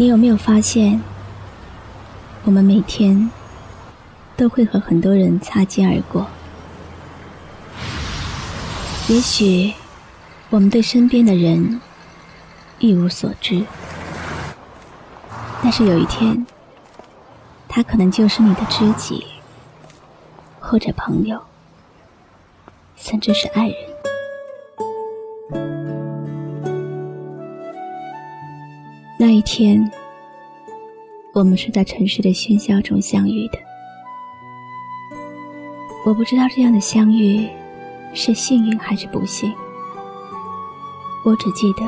你有没有发现，我们每天都会和很多人擦肩而过？也许我们对身边的人一无所知，但是有一天，他可能就是你的知己，或者朋友，甚至是爱人。那一天，我们是在城市的喧嚣中相遇的。我不知道这样的相遇是幸运还是不幸。我只记得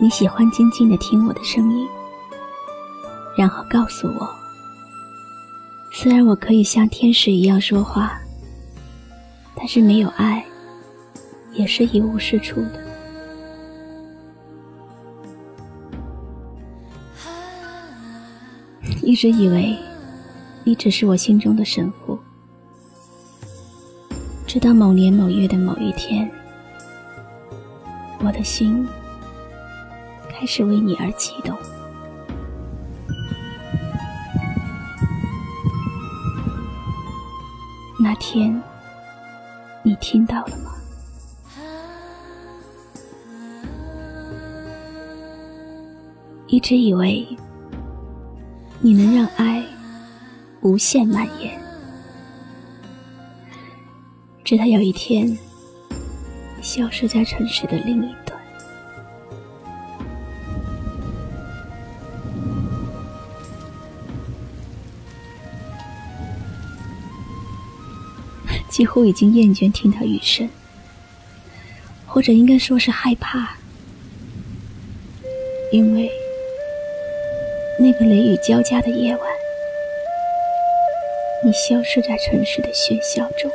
你喜欢静静的听我的声音，然后告诉我，虽然我可以像天使一样说话，但是没有爱，也是一无是处的。一直以为你只是我心中的神父，直到某年某月的某一天，我的心开始为你而激动。那天，你听到了吗？一直以为。你能让爱无限蔓延，直到有一天消失在城市的另一端。几乎已经厌倦听到雨声，或者应该说是害怕，因为。那个雷雨交加的夜晚，你消失在城市的喧嚣中。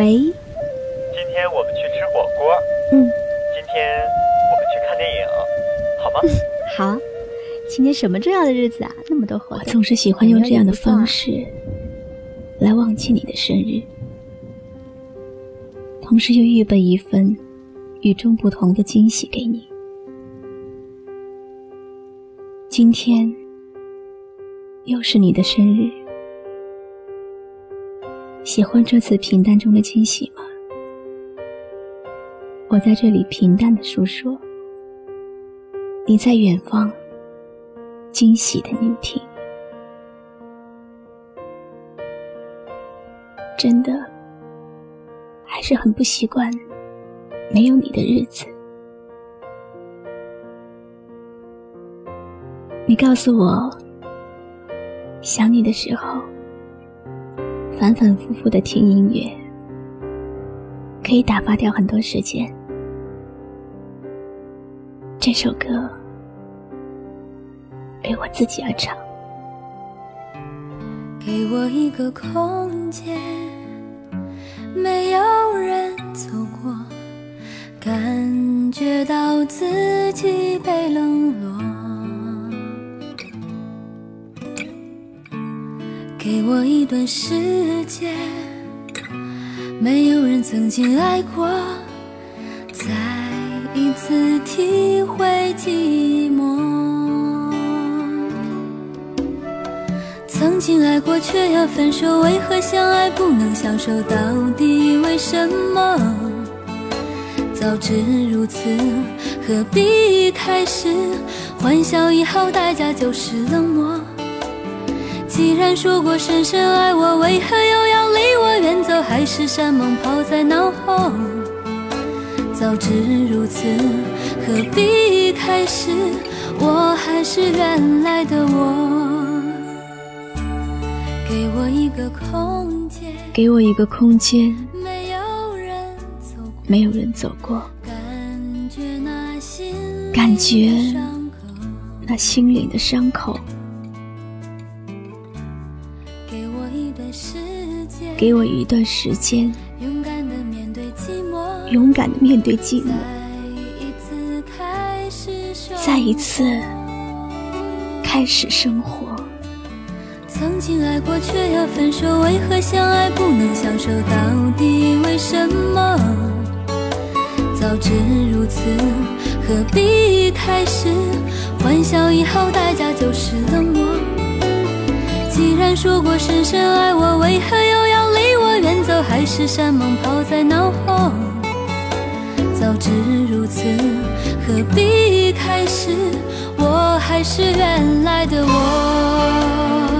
喂，今天我们去吃火锅。嗯，今天我们去看电影，好吗？好。今天什么重要的日子啊？那么多活动。我总是喜欢用这样的方式来忘记你的生日，同时又预备一份与众不同的惊喜给你。今天又是你的生日。喜欢这次平淡中的惊喜吗？我在这里平淡的诉说，你在远方惊喜的聆听。真的还是很不习惯没有你的日子。你告诉我，想你的时候。反反复复的听音乐，可以打发掉很多时间。这首歌为我自己而唱。给我一个空间，没有人走过，感觉到自己被冷落。给我一段时间，没有人曾经爱过，再一次体会寂寞。曾经爱过却要分手，为何相爱不能相守？到底为什么？早知如此，何必开始？欢笑以后，代价就是冷漠。既然说过深深爱我，为何又要离我远走？海誓山盟抛在脑后？早知如此，何必一开始？我还是原来的我。给我一个空间，给我一个空间，没有人走过，没有人走过。感觉那心。感觉那心灵的伤口。给我一段时间，勇敢的面对寂寞，勇敢的面对寂寞，再一次开始生活。曾经爱过却要分手，为何相爱不能相守？到底为什么？早知如此，何必一开始？欢笑以后代价就是冷漠。既然说过深深爱我，为何又远走？海誓山盟抛在脑后。早知如此，何必开始？我还是原来的我。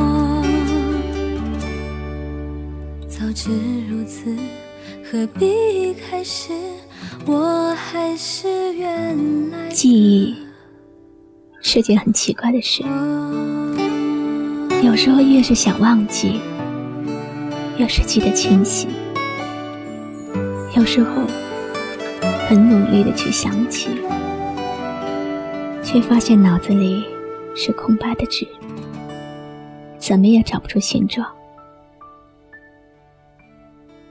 早知如此，何必一开始？我还是原来记忆是件很奇怪的事，有时候越是想忘记，越是记得清晰；有时候很努力的去想起，却发现脑子里是空白的纸，怎么也找不出形状。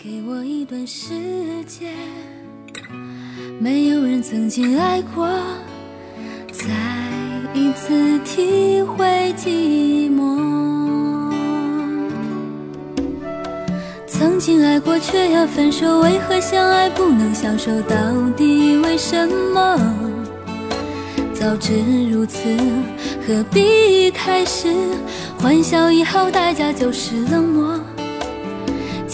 给我一段时间，没有人曾经爱过，再一次体会寂寞。曾经爱过却要分手，为何相爱不能相守？到底为什么？早知如此，何必开始？欢笑以后代价就是冷漠。